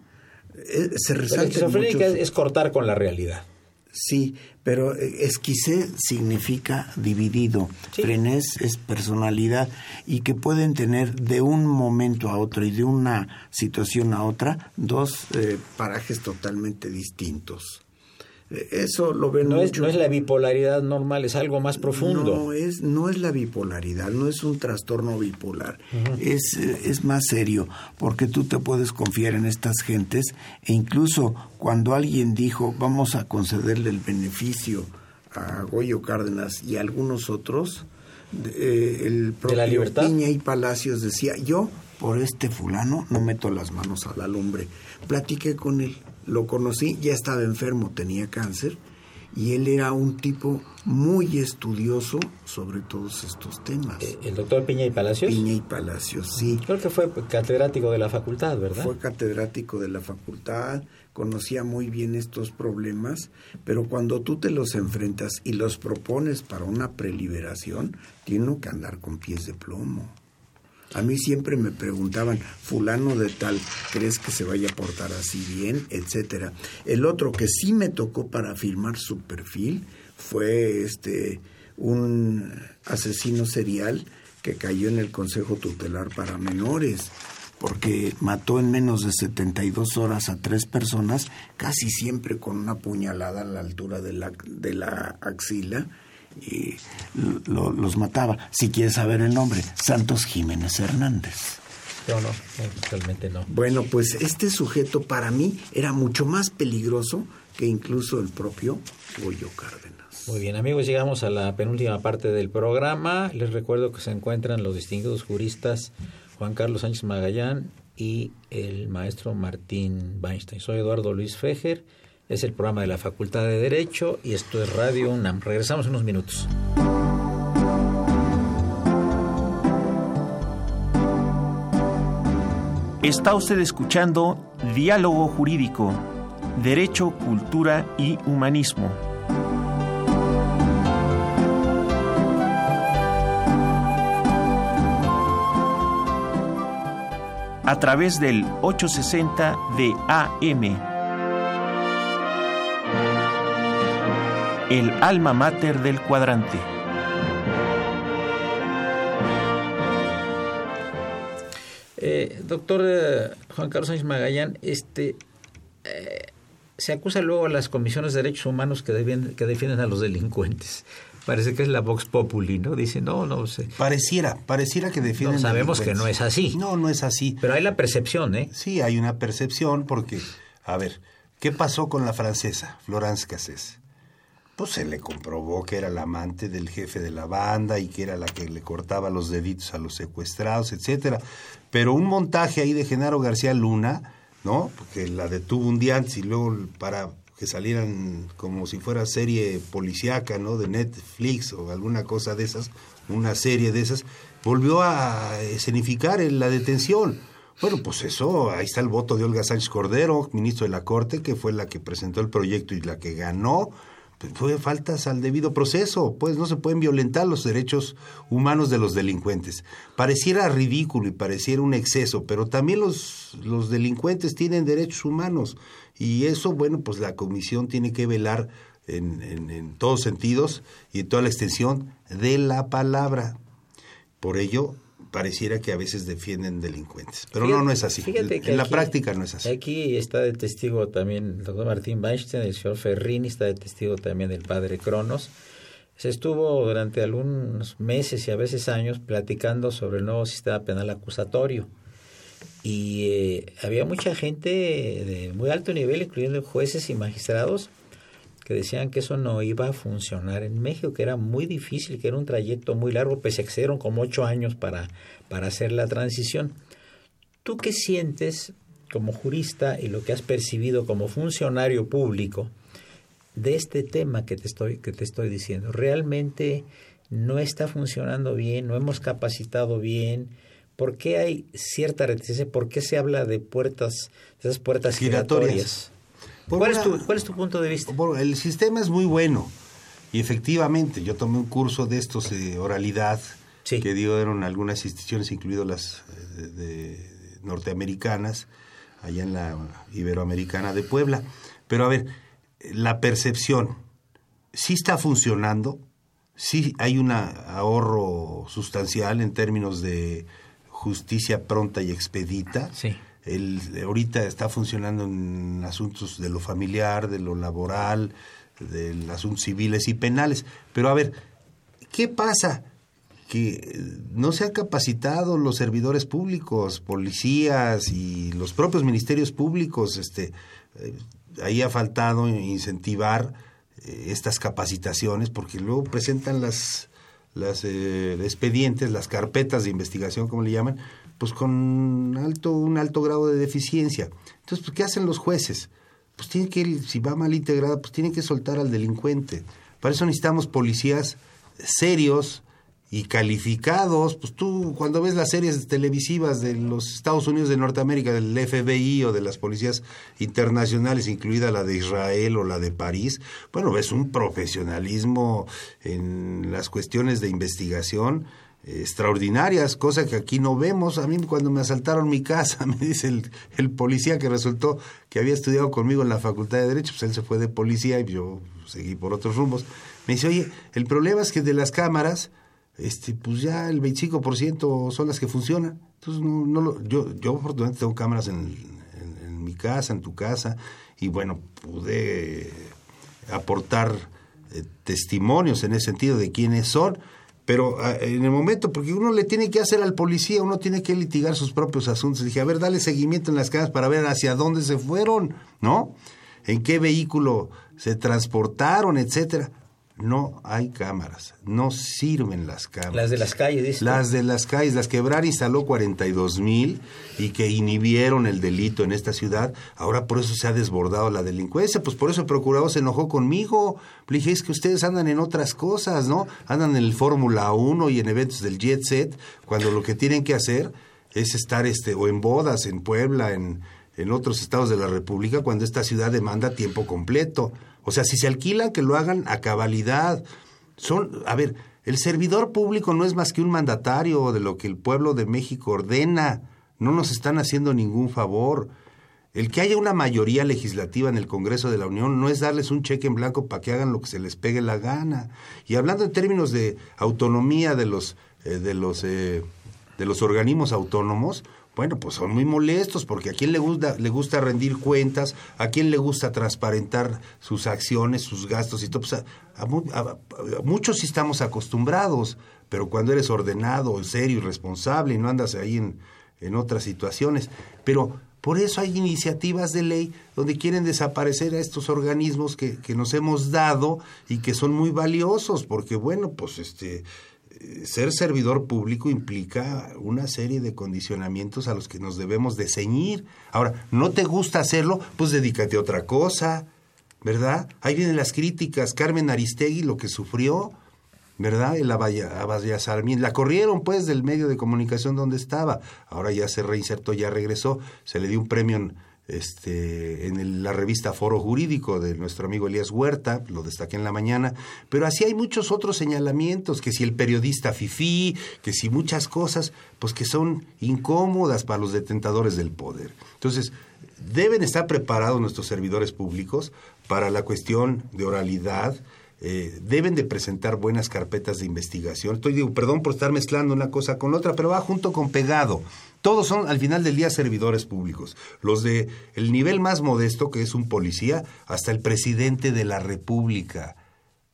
Eh, se resalta la esquizofrenia es cortar con la realidad. Sí, pero eh, esquicé significa dividido, frenés es personalidad y que pueden tener de un momento a otro y de una situación a otra dos eh, parajes totalmente distintos. Eso lo ven no mucho. Es, no es la bipolaridad normal, es algo más profundo. No es, no es la bipolaridad, no es un trastorno bipolar. es, es más serio, porque tú te puedes confiar en estas gentes e incluso cuando alguien dijo vamos a concederle el beneficio a Goyo Cárdenas y a algunos otros, eh, el propio ¿De la libertad? Piña y Palacios decía, yo por este fulano no meto las manos a la lumbre. Platiqué con él lo conocí, ya estaba enfermo, tenía cáncer, y él era un tipo muy estudioso sobre todos estos temas. Eh, ¿El doctor Piña y Palacios? Piña y Palacios, sí. Creo que fue catedrático de la facultad, ¿verdad? Fue catedrático de la facultad, conocía muy bien estos problemas, pero cuando tú te los enfrentas y los propones para una preliberación, tiene que andar con pies de plomo. A mí siempre me preguntaban, fulano de tal, ¿crees que se vaya a portar así bien? etcétera. El otro que sí me tocó para firmar su perfil fue este un asesino serial que cayó en el Consejo Tutelar para Menores porque mató en menos de 72 horas a tres personas, casi siempre con una puñalada a la altura de la, de la axila y los mataba. Si quieres saber el nombre, Santos Jiménez Hernández. No, no, realmente no. Bueno, pues este sujeto para mí era mucho más peligroso que incluso el propio Goyo Cárdenas. Muy bien, amigos, llegamos a la penúltima parte del programa. Les recuerdo que se encuentran los distinguidos juristas Juan Carlos Sánchez Magallán y el maestro Martín Weinstein. Soy Eduardo Luis Fejer es el programa de la Facultad de Derecho y esto es Radio UNAM. Regresamos en unos minutos. Está usted escuchando Diálogo Jurídico, Derecho, Cultura y Humanismo. A través del 860 de AM el alma mater del cuadrante. Eh, doctor eh, Juan Carlos Sánchez Magallán, este, eh, se acusa luego a las comisiones de derechos humanos que, que defienden a los delincuentes. Parece que es la Vox Populi, ¿no? Dice, no, no sé. Pareciera, pareciera que defienden. No, sabemos que no es así. No, no es así. Pero hay la percepción, ¿eh? Sí, hay una percepción porque, a ver, ¿qué pasó con la francesa, Florence Cassés? Pues se le comprobó que era la amante del jefe de la banda y que era la que le cortaba los deditos a los secuestrados, etcétera. Pero un montaje ahí de Genaro García Luna, ¿no? Porque la detuvo un día antes y luego para que salieran como si fuera serie policíaca, ¿no? De Netflix o alguna cosa de esas, una serie de esas, volvió a escenificar la detención. Bueno, pues eso, ahí está el voto de Olga Sánchez Cordero, ministro de la Corte, que fue la que presentó el proyecto y la que ganó fue faltas al debido proceso, pues no se pueden violentar los derechos humanos de los delincuentes. Pareciera ridículo y pareciera un exceso, pero también los, los delincuentes tienen derechos humanos y eso, bueno, pues la comisión tiene que velar en, en, en todos sentidos y en toda la extensión de la palabra. Por ello, pareciera que a veces defienden delincuentes. Pero no, no es así. en la práctica no es así. Aquí está de testigo también el doctor Martín Weinstein, el señor Ferrini, está de testigo también el padre Cronos. Se estuvo durante algunos meses y a veces años platicando sobre el nuevo sistema penal acusatorio. Y eh, había mucha gente de muy alto nivel, incluyendo jueces y magistrados, que decían que eso no iba a funcionar en México, que era muy difícil, que era un trayecto muy largo, pues se excedieron como ocho años para, para hacer la transición. ¿Tú qué sientes como jurista y lo que has percibido como funcionario público de este tema que te estoy, que te estoy diciendo? ¿Realmente no está funcionando bien? ¿No hemos capacitado bien? ¿Por qué hay cierta reticencia? ¿Por qué se habla de puertas, de esas puertas giratorias? ¿Cuál, es tu, ¿Cuál, es tu, punto de vista? el sistema es muy bueno y efectivamente yo tomé un curso de estos de oralidad que dieron algunas instituciones, incluidas las eh, de, norteamericanas, allá en la Iberoamericana de Puebla. Pero a ver, la percepción, sí está funcionando, sí hay un ahorro sustancial en términos de justicia pronta y expedita. Sí el, ahorita está funcionando en asuntos de lo familiar, de lo laboral, de asuntos civiles y penales. Pero a ver, ¿qué pasa? Que no se han capacitado los servidores públicos, policías y los propios ministerios públicos. Este, eh, ahí ha faltado incentivar eh, estas capacitaciones porque luego presentan las, las eh, expedientes, las carpetas de investigación, como le llaman, pues con alto, un alto grado de deficiencia. Entonces, pues, ¿qué hacen los jueces? pues tiene que, si va mal integrada, pues tiene que soltar al delincuente. Para eso necesitamos policías serios y calificados. Pues tú cuando ves las series televisivas de los Estados Unidos de Norteamérica, del FBI o de las policías internacionales, incluida la de Israel o la de París, bueno, ves un profesionalismo en las cuestiones de investigación extraordinarias, cosa que aquí no vemos. A mí cuando me asaltaron mi casa, me dice el, policía que resultó que había estudiado conmigo en la Facultad de Derecho, pues él se fue de policía y yo seguí por otros rumbos. Me dice, oye, el problema es que de las cámaras, este, pues ya el 25% son las que funcionan. Entonces, no, no lo, yo, yo afortunadamente tengo cámaras en, en mi casa, en tu casa, y bueno, pude aportar eh, testimonios en ese sentido de quiénes son pero ah, en el momento, porque uno le tiene que hacer al policía, uno tiene que litigar sus propios asuntos. Dije, a ver, dale seguimiento en las cámaras para ver hacia dónde se fueron, ¿no? En qué vehículo se transportaron, etcétera. No hay cámaras, no sirven las cámaras. Las de las calles, dice. Las de las calles, las que Ebrar instaló 42 mil y que inhibieron el delito en esta ciudad. Ahora por eso se ha desbordado la delincuencia. Pues por eso el procurador se enojó conmigo. Le dije, es que ustedes andan en otras cosas, ¿no? Andan en el Fórmula 1 y en eventos del Jet Set, cuando lo que tienen que hacer es estar este, o en bodas en Puebla, en, en otros estados de la República, cuando esta ciudad demanda tiempo completo. O sea, si se alquilan, que lo hagan a cabalidad. Son, a ver, el servidor público no es más que un mandatario de lo que el pueblo de México ordena. No nos están haciendo ningún favor. El que haya una mayoría legislativa en el Congreso de la Unión no es darles un cheque en blanco para que hagan lo que se les pegue la gana. Y hablando en términos de autonomía de los, eh, de los, eh, de los organismos autónomos, bueno, pues son muy molestos porque a quién le gusta, le gusta rendir cuentas, a quién le gusta transparentar sus acciones, sus gastos y todo. Pues a, muchos sí estamos acostumbrados, pero cuando eres ordenado, serio y responsable y no andas ahí en, en otras situaciones. Pero por eso hay iniciativas de ley donde quieren desaparecer a estos organismos que, que nos hemos dado y que son muy valiosos, porque bueno, pues este ser servidor público implica una serie de condicionamientos a los que nos debemos de ceñir. Ahora, ¿no te gusta hacerlo? Pues dedícate a otra cosa, ¿verdad? Ahí vienen las críticas. Carmen Aristegui, lo que sufrió, ¿verdad? El Sarmiento. La corrieron, pues, del medio de comunicación donde estaba. Ahora ya se reinsertó, ya regresó. Se le dio un premio este, en la revista Foro Jurídico de nuestro amigo Elías Huerta, lo destaqué en la mañana, pero así hay muchos otros señalamientos, que si el periodista FIFI, que si muchas cosas, pues que son incómodas para los detentadores del poder. Entonces, deben estar preparados nuestros servidores públicos para la cuestión de oralidad, eh, deben de presentar buenas carpetas de investigación. Estoy digo, perdón por estar mezclando una cosa con otra, pero va junto con pegado. Todos son al final del día servidores públicos. Los de el nivel más modesto, que es un policía, hasta el presidente de la República.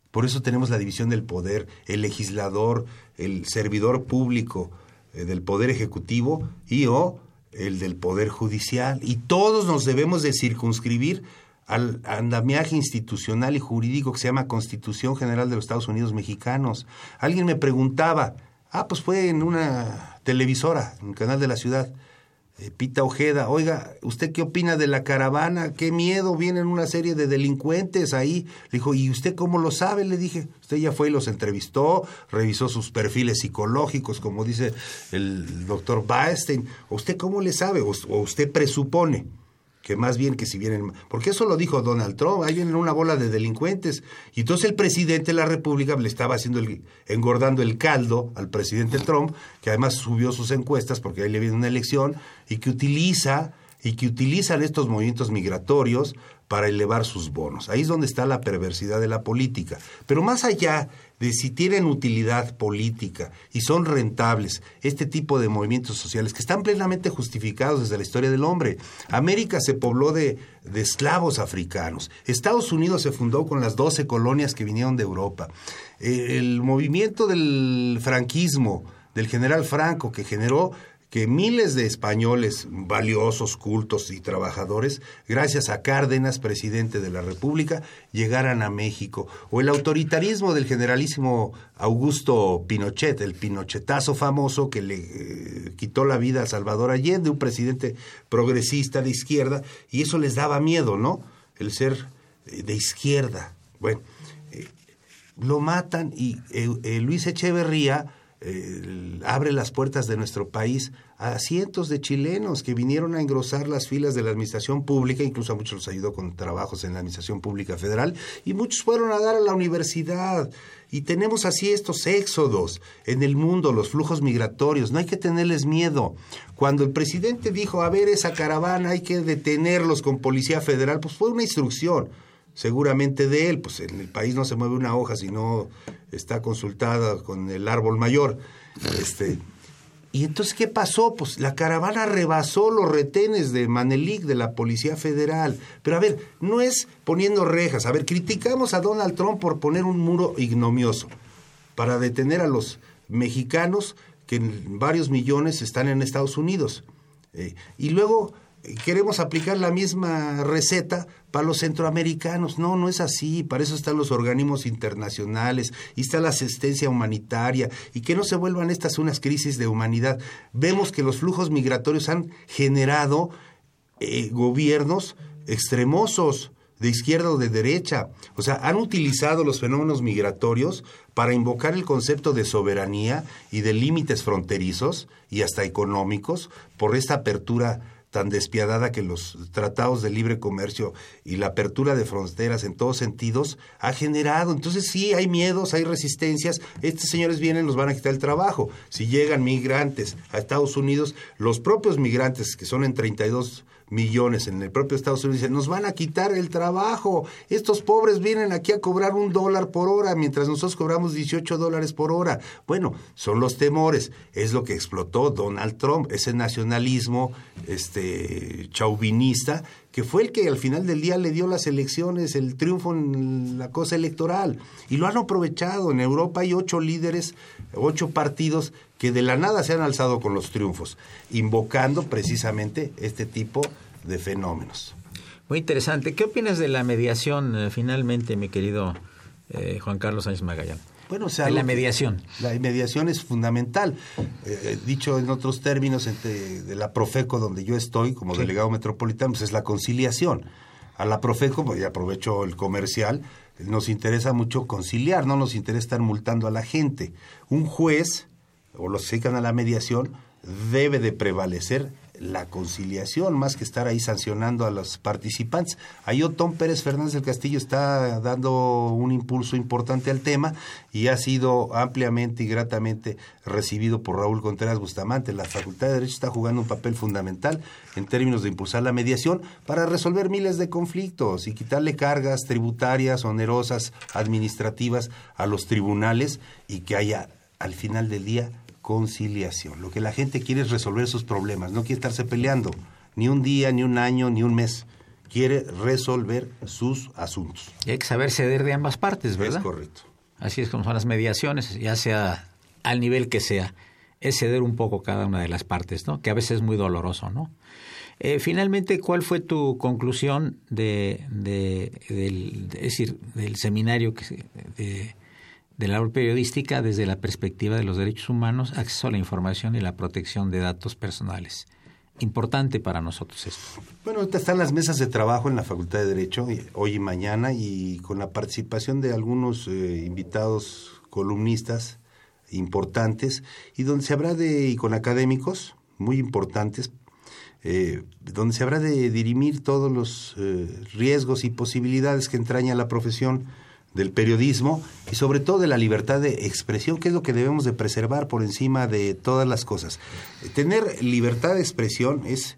Por eso tenemos la división del poder, el legislador, el servidor público eh, del poder ejecutivo y o el del poder judicial. Y todos nos debemos de circunscribir al andamiaje institucional y jurídico que se llama Constitución General de los Estados Unidos Mexicanos. Alguien me preguntaba, ah, pues fue en una televisora, en el canal de la ciudad, eh, Pita Ojeda, oiga, ¿usted qué opina de la caravana? ¿Qué miedo? Vienen una serie de delincuentes ahí. Le dijo, ¿y usted cómo lo sabe? Le dije, usted ya fue y los entrevistó, revisó sus perfiles psicológicos, como dice el doctor Baestein. ¿Usted cómo le sabe? ¿O usted presupone? Que más bien que si vienen, porque eso lo dijo Donald Trump, ahí vienen una bola de delincuentes. Y entonces el presidente de la República le estaba haciendo el, engordando el caldo al presidente Trump, que además subió sus encuestas porque ahí le viene una elección, y que utiliza, y que utilizan estos movimientos migratorios para elevar sus bonos. Ahí es donde está la perversidad de la política. Pero más allá de si tienen utilidad política y son rentables este tipo de movimientos sociales que están plenamente justificados desde la historia del hombre. América se pobló de, de esclavos africanos. Estados Unidos se fundó con las 12 colonias que vinieron de Europa. El movimiento del franquismo, del general Franco, que generó que miles de españoles valiosos, cultos y trabajadores, gracias a Cárdenas, presidente de la República, llegaran a México, o el autoritarismo del generalísimo Augusto Pinochet, el pinochetazo famoso que le eh, quitó la vida a Salvador Allende, un presidente progresista de izquierda, y eso les daba miedo, ¿no? el ser eh, de izquierda. Bueno, eh, lo matan y Luis Echeverría abre las puertas de nuestro país a cientos de chilenos que vinieron a engrosar las filas de la administración pública, incluso a muchos los ayudó con trabajos en la administración pública federal, y muchos fueron a dar a la universidad. Y tenemos así estos éxodos en el mundo, los flujos migratorios, no hay que tenerles miedo. Cuando el presidente dijo, a ver, esa caravana hay que detenerlos con policía federal, pues fue una instrucción seguramente de él, pues en el país no se mueve una hoja si no está consultada con el árbol mayor. Este, y entonces, ¿qué pasó? Pues la caravana rebasó los retenes de Manelik, de la Policía Federal. Pero a ver, no es poniendo rejas. A ver, criticamos a Donald Trump por poner un muro ignomioso para detener a los mexicanos que varios millones están en Estados Unidos. Eh, y luego queremos aplicar la misma receta para los centroamericanos. No, no es así. Para eso están los organismos internacionales y está la asistencia humanitaria y que no se vuelvan estas unas crisis de humanidad. Vemos que los flujos migratorios han generado eh, gobiernos extremosos de izquierda o de derecha. O sea, han utilizado los fenómenos migratorios para invocar el concepto de soberanía y de límites fronterizos y hasta económicos por esta apertura tan despiadada que los tratados de libre comercio y la apertura de fronteras en todos sentidos ha generado. Entonces sí, hay miedos, hay resistencias. Estos señores vienen, nos van a quitar el trabajo. Si llegan migrantes a Estados Unidos, los propios migrantes, que son en 32 millones en el propio Estados Unidos, dicen, nos van a quitar el trabajo. Estos pobres vienen aquí a cobrar un dólar por hora, mientras nosotros cobramos 18 dólares por hora. Bueno, son los temores. Es lo que explotó Donald Trump, ese nacionalismo este, chauvinista, que fue el que al final del día le dio las elecciones, el triunfo en la cosa electoral. Y lo han aprovechado. En Europa hay ocho líderes, ocho partidos que de la nada se han alzado con los triunfos, invocando precisamente este tipo de fenómenos. Muy interesante. ¿Qué opinas de la mediación eh, finalmente, mi querido eh, Juan Carlos Sánchez Magallán? Bueno, o sea, de la mediación. La mediación es fundamental. Eh, dicho en otros términos, entre, de la Profeco, donde yo estoy como delegado metropolitano, pues es la conciliación. A la Profeco, pues, y aprovecho el comercial, nos interesa mucho conciliar, no nos interesa estar multando a la gente. Un juez o los que a la mediación, debe de prevalecer la conciliación más que estar ahí sancionando a los participantes. Ahí Otón Pérez Fernández del Castillo está dando un impulso importante al tema y ha sido ampliamente y gratamente recibido por Raúl Contreras Bustamante. La Facultad de Derecho está jugando un papel fundamental en términos de impulsar la mediación para resolver miles de conflictos y quitarle cargas tributarias, onerosas, administrativas a los tribunales y que haya al final del día conciliación. Lo que la gente quiere es resolver sus problemas, no quiere estarse peleando ni un día, ni un año, ni un mes. Quiere resolver sus asuntos. Y hay que saber ceder de ambas partes, ¿verdad? Es correcto. Así es como son las mediaciones, ya sea al nivel que sea. Es ceder un poco cada una de las partes, ¿no? Que a veces es muy doloroso, ¿no? Eh, finalmente, ¿cuál fue tu conclusión de, de, del, decir, del seminario que, de, de la labor periodística desde la perspectiva de los derechos humanos, acceso a la información y la protección de datos personales. Importante para nosotros esto. Bueno, ahorita están las mesas de trabajo en la Facultad de Derecho, hoy y mañana, y con la participación de algunos eh, invitados columnistas importantes, y donde se habrá de, y con académicos muy importantes, eh, donde se habrá de dirimir todos los eh, riesgos y posibilidades que entraña la profesión del periodismo y sobre todo de la libertad de expresión, que es lo que debemos de preservar por encima de todas las cosas. Tener libertad de expresión es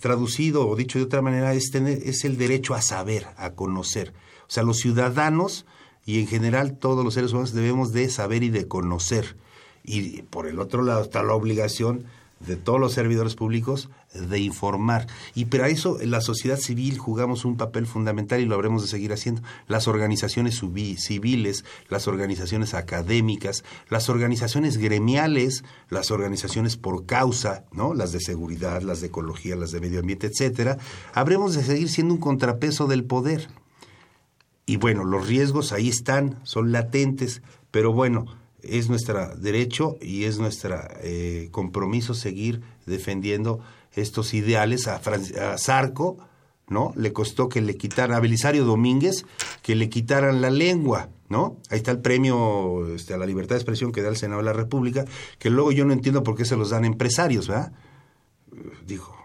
traducido o dicho de otra manera es tener es el derecho a saber, a conocer. O sea, los ciudadanos y en general todos los seres humanos debemos de saber y de conocer. Y por el otro lado está la obligación de todos los servidores públicos de informar. Y para eso la sociedad civil jugamos un papel fundamental y lo habremos de seguir haciendo. Las organizaciones civiles, las organizaciones académicas, las organizaciones gremiales, las organizaciones por causa, ¿no? Las de seguridad, las de ecología, las de medio ambiente, etcétera, habremos de seguir siendo un contrapeso del poder. Y bueno, los riesgos ahí están, son latentes, pero bueno, es nuestro derecho y es nuestro eh, compromiso seguir defendiendo estos ideales. A, Zarco ¿no? Le costó que le quitaran a Belisario Domínguez que le quitaran la lengua, ¿no? Ahí está el premio este, a la libertad de expresión que da el Senado de la República, que luego yo no entiendo por qué se los dan empresarios, ¿verdad? Digo,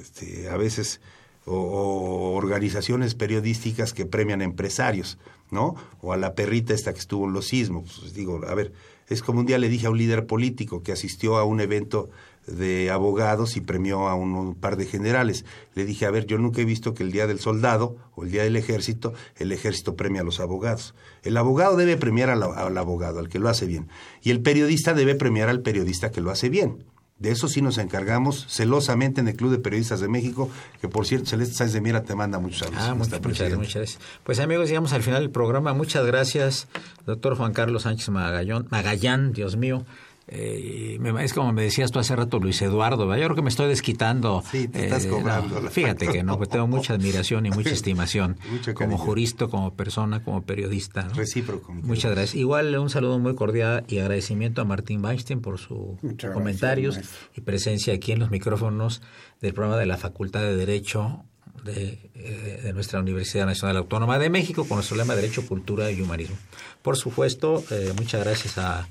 este, a veces o, organizaciones periodísticas que premian empresarios, ¿no? O a la perrita esta que estuvo en los sismos. Pues digo, a ver, es como un día le dije a un líder político que asistió a un evento de abogados y premió a un, par de generales. Le dije, a ver, yo nunca he visto que el día del soldado o el día del ejército, el ejército premia a los abogados. El abogado debe premiar al, al abogado, al que lo hace bien. Y el periodista debe premiar al periodista que lo hace bien. De eso sí nos encargamos celosamente en el Club de Periodistas de México, que por cierto, Celeste Sáenz de Mira te manda muchos saludos. Ah, muchas, muchas, gracias. Pues amigos, llegamos al final del programa. Muchas gracias, doctor Juan Carlos Sánchez Magallón, Magallán, Dios mío. Eh, es como me decías tú hace rato, Luis Eduardo, yo creo que me estoy desquitando. Sí, te estás eh, cobrando. fíjate que no, pues tengo mucha admiración y mucha estimación como jurista, como persona, como periodista. Recíproco. Muchas gracias. Igual un saludo muy cordial y agradecimiento a Martín Weinstein por sus comentarios y presencia aquí en los micrófonos del programa de la Facultad de Derecho de, eh, de, nuestra Universidad Nacional Autónoma de México con nuestro lema Derecho, Cultura y Humanismo. Por supuesto, muchas gracias a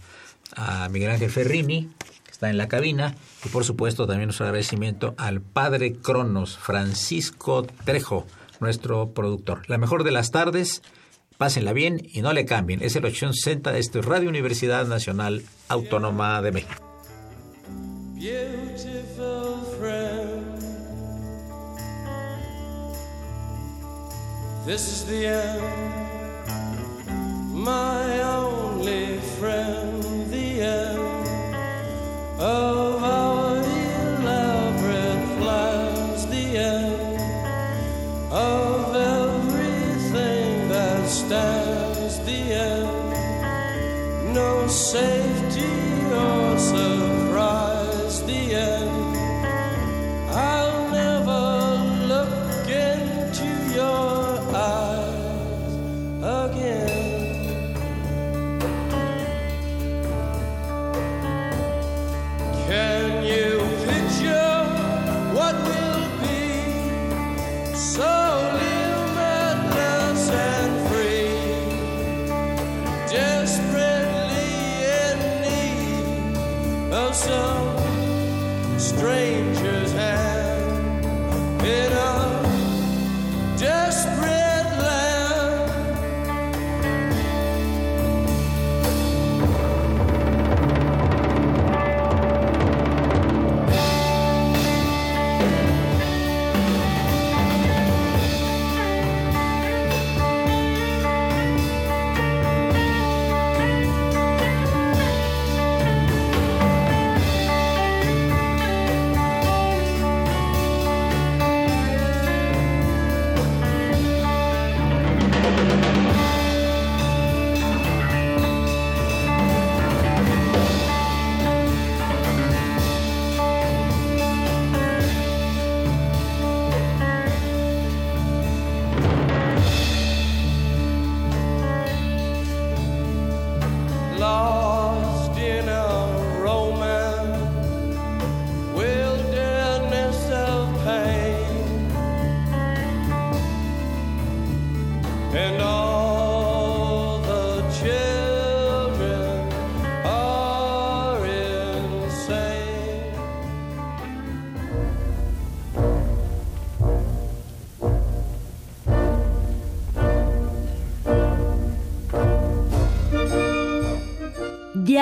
a Miguel Ángel Ferrini, que está en la cabina, y por supuesto también nuestro agradecimiento al padre Cronos, Francisco Trejo, nuestro productor. La mejor de las tardes, pásenla bien y no le cambien. Es el 860 de este Radio Universidad Nacional Autónoma de México. This is the end, my only friend. Of our elaborate plans, the end of everything that stands, the end. No safety